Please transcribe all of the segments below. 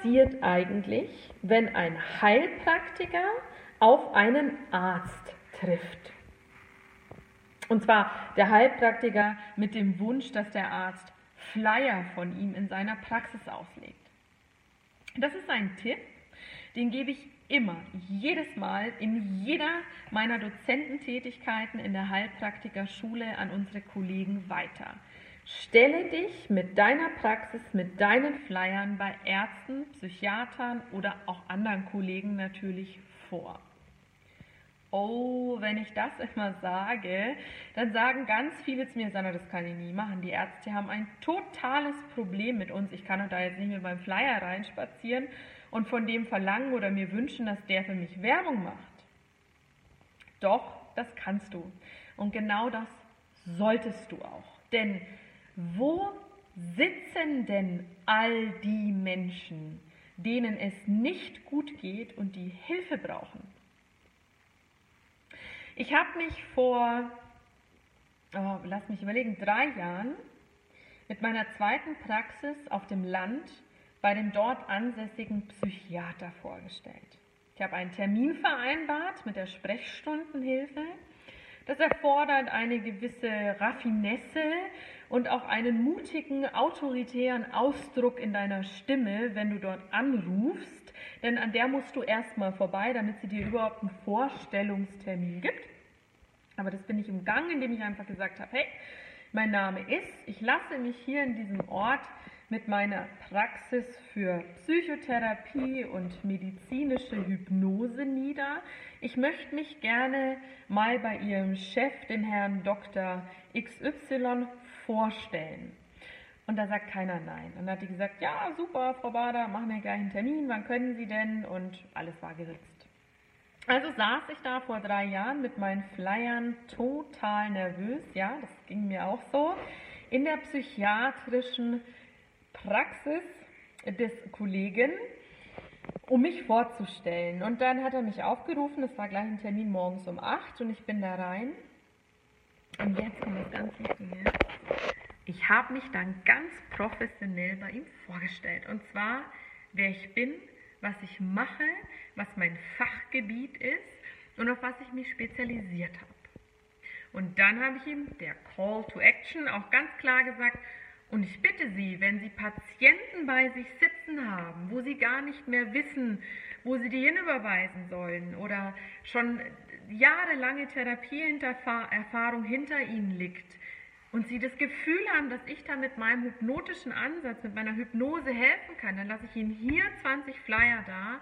Passiert eigentlich, wenn ein Heilpraktiker auf einen Arzt trifft? Und zwar der Heilpraktiker mit dem Wunsch, dass der Arzt Flyer von ihm in seiner Praxis auslegt. Das ist ein Tipp, den gebe ich immer, jedes Mal in jeder meiner Dozententätigkeiten in der Heilpraktikerschule an unsere Kollegen weiter. Stelle dich mit deiner Praxis, mit deinen Flyern bei Ärzten, Psychiatern oder auch anderen Kollegen natürlich vor. Oh, wenn ich das immer sage, dann sagen ganz viele zu mir, Sandra, das kann ich nie machen. Die Ärzte haben ein totales Problem mit uns. Ich kann doch da jetzt nicht mehr beim Flyer reinspazieren und von dem verlangen oder mir wünschen, dass der für mich Werbung macht. Doch, das kannst du. Und genau das solltest du auch. Denn wo sitzen denn all die Menschen, denen es nicht gut geht und die Hilfe brauchen? Ich habe mich vor, oh, lass mich überlegen, drei Jahren mit meiner zweiten Praxis auf dem Land bei dem dort ansässigen Psychiater vorgestellt. Ich habe einen Termin vereinbart mit der Sprechstundenhilfe. Das erfordert eine gewisse Raffinesse und auch einen mutigen, autoritären Ausdruck in deiner Stimme, wenn du dort anrufst, denn an der musst du erstmal vorbei, damit sie dir überhaupt einen Vorstellungstermin gibt. Aber das bin ich im Gang, indem ich einfach gesagt habe, hey, mein Name ist, ich lasse mich hier in diesem Ort mit meiner Praxis für Psychotherapie und medizinische Hypnose nieder. Ich möchte mich gerne mal bei Ihrem Chef, den Herrn Dr. XY, vorstellen. Und da sagt keiner nein. Und dann hat die gesagt, ja, super, Frau Bader, machen wir gleich einen Termin, wann können Sie denn? Und alles war geritzt. Also saß ich da vor drei Jahren mit meinen Flyern total nervös, ja, das ging mir auch so, in der psychiatrischen Praxis des Kollegen, um mich vorzustellen. Und dann hat er mich aufgerufen, es war gleich ein Termin morgens um 8 und ich bin da rein. Und jetzt kommt das ganz Wichtige. Ich habe mich dann ganz professionell bei ihm vorgestellt. Und zwar, wer ich bin, was ich mache, was mein Fachgebiet ist und auf was ich mich spezialisiert habe. Und dann habe ich ihm der Call to Action auch ganz klar gesagt, und ich bitte Sie, wenn Sie Patienten bei sich sitzen haben, wo Sie gar nicht mehr wissen, wo Sie die hinüberweisen sollen oder schon jahrelange Therapieerfahrung hinter Ihnen liegt und Sie das Gefühl haben, dass ich da mit meinem hypnotischen Ansatz, mit meiner Hypnose helfen kann, dann lasse ich Ihnen hier 20 Flyer da,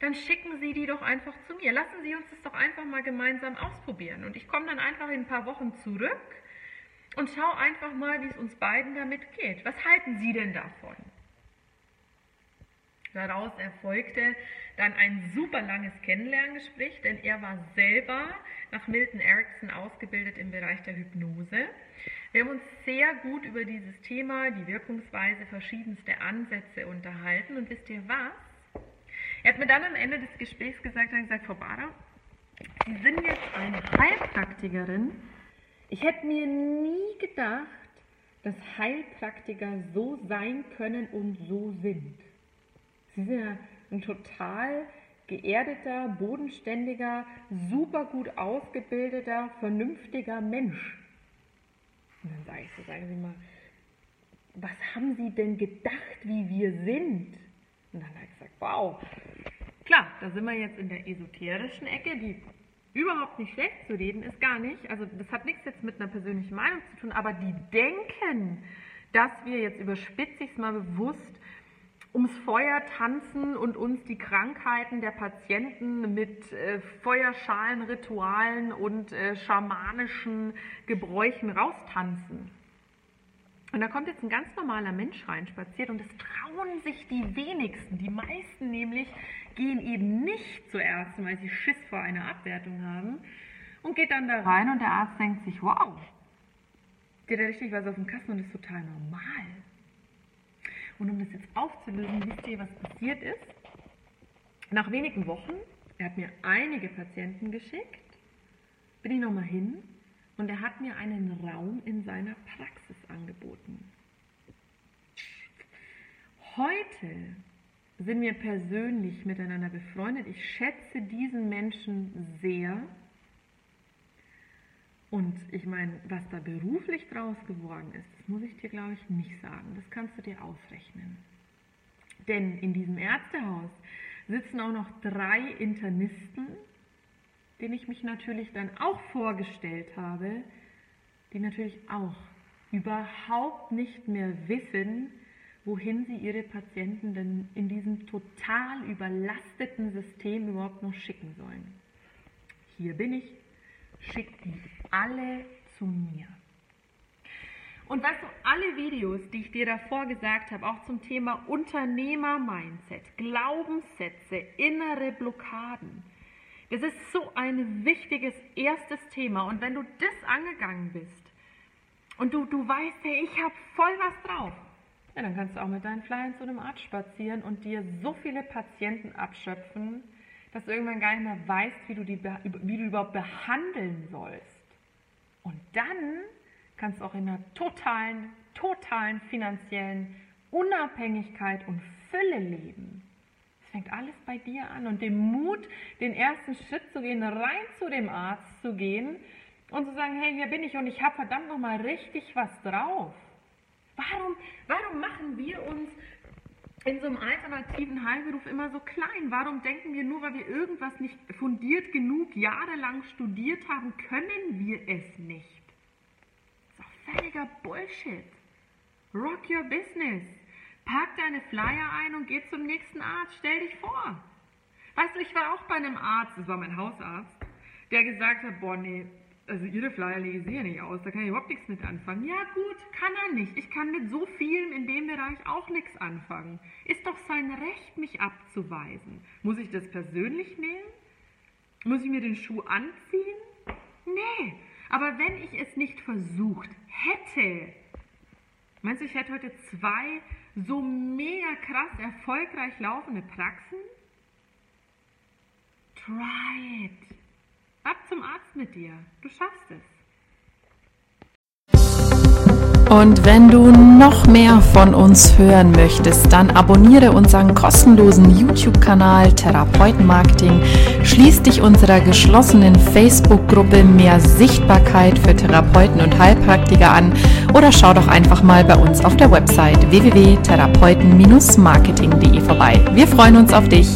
dann schicken Sie die doch einfach zu mir. Lassen Sie uns das doch einfach mal gemeinsam ausprobieren. Und ich komme dann einfach in ein paar Wochen zurück und schau einfach mal, wie es uns beiden damit geht. Was halten Sie denn davon? Daraus erfolgte dann ein super langes Kennenlerngespräch, denn er war selber nach Milton Erickson ausgebildet im Bereich der Hypnose. Wir haben uns sehr gut über dieses Thema, die Wirkungsweise verschiedenste Ansätze unterhalten. Und wisst ihr was? Er hat mir dann am Ende des Gesprächs gesagt, hat gesagt, Frau Bader, Sie sind jetzt eine Heilpraktikerin, ich hätte mir nie gedacht, dass Heilpraktiker so sein können und so sind. Sie sind ja ein total geerdeter, bodenständiger, super gut ausgebildeter, vernünftiger Mensch. Und dann sage ich so, sagen Sie mal, was haben Sie denn gedacht, wie wir sind? Und dann habe ich gesagt, wow, klar, da sind wir jetzt in der esoterischen Ecke, die überhaupt nicht schlecht zu reden ist, gar nicht. Also das hat nichts jetzt mit einer persönlichen Meinung zu tun, aber die denken, dass wir jetzt überspitze ich es mal bewusst ums Feuer tanzen und uns die Krankheiten der Patienten mit äh, Feuerschalenritualen und äh, schamanischen Gebräuchen raustanzen. Und da kommt jetzt ein ganz normaler Mensch rein, spaziert und es trauen sich die wenigsten. Die meisten nämlich gehen eben nicht zuerst, weil sie Schiss vor einer Abwertung haben und geht dann da rein und der Arzt denkt sich, wow, der hat richtig was auf dem Kasten und ist total normal. Und um das jetzt aufzulösen, wisst ihr, was passiert ist? Nach wenigen Wochen, er hat mir einige Patienten geschickt, bin ich nochmal hin und er hat mir einen Raum in seiner Praxis angeboten. Heute sind wir persönlich miteinander befreundet. Ich schätze diesen Menschen sehr. Und ich meine, was da beruflich draus geworden ist, das muss ich dir, glaube ich, nicht sagen. Das kannst du dir ausrechnen. Denn in diesem Ärztehaus sitzen auch noch drei Internisten, denen ich mich natürlich dann auch vorgestellt habe, die natürlich auch überhaupt nicht mehr wissen, wohin sie ihre Patienten denn in diesem total überlasteten System überhaupt noch schicken sollen. Hier bin ich, schickt die alle zu mir. Und weißt du, alle Videos, die ich dir davor gesagt habe, auch zum Thema Unternehmer-Mindset, Glaubenssätze, innere Blockaden, das ist so ein wichtiges erstes Thema. Und wenn du das angegangen bist und du, du weißt, hey, ich habe voll was drauf, ja, dann kannst du auch mit deinen Flyern zu einem Arzt spazieren und dir so viele Patienten abschöpfen, dass du irgendwann gar nicht mehr weißt, wie du, die, wie du überhaupt behandeln sollst. Und dann kannst du auch in einer totalen, totalen finanziellen Unabhängigkeit und Fülle leben. Es fängt alles bei dir an und den Mut, den ersten Schritt zu gehen, rein zu dem Arzt zu gehen und zu sagen, hey, hier bin ich und ich habe verdammt nochmal richtig was drauf. Warum, warum machen wir uns in so einem alternativen Heilberuf immer so klein? Warum denken wir nur, weil wir irgendwas nicht fundiert genug jahrelang studiert haben, können wir es nicht? Das ist doch völliger Bullshit. Rock your business. Pack deine Flyer ein und geh zum nächsten Arzt. Stell dich vor. Weißt du, ich war auch bei einem Arzt, das war mein Hausarzt, der gesagt hat, boah, nee, also ihre Flyer lege ich ja nicht aus, da kann ich überhaupt nichts mit anfangen. Ja gut, kann er nicht. Ich kann mit so vielen in dem Bereich auch nichts anfangen. Ist doch sein Recht, mich abzuweisen. Muss ich das persönlich nehmen? Muss ich mir den Schuh anziehen? Nee, aber wenn ich es nicht versucht hätte, meinst du, ich hätte heute zwei so mega krass erfolgreich laufende Praxen? Try it. Ab zum Arzt mit dir. Du schaffst es. Und wenn du noch mehr von uns hören möchtest, dann abonniere unseren kostenlosen YouTube-Kanal Therapeutenmarketing, schließ dich unserer geschlossenen Facebook-Gruppe Mehr Sichtbarkeit für Therapeuten und Heilpraktiker an oder schau doch einfach mal bei uns auf der Website www.therapeuten-marketing.de vorbei. Wir freuen uns auf dich.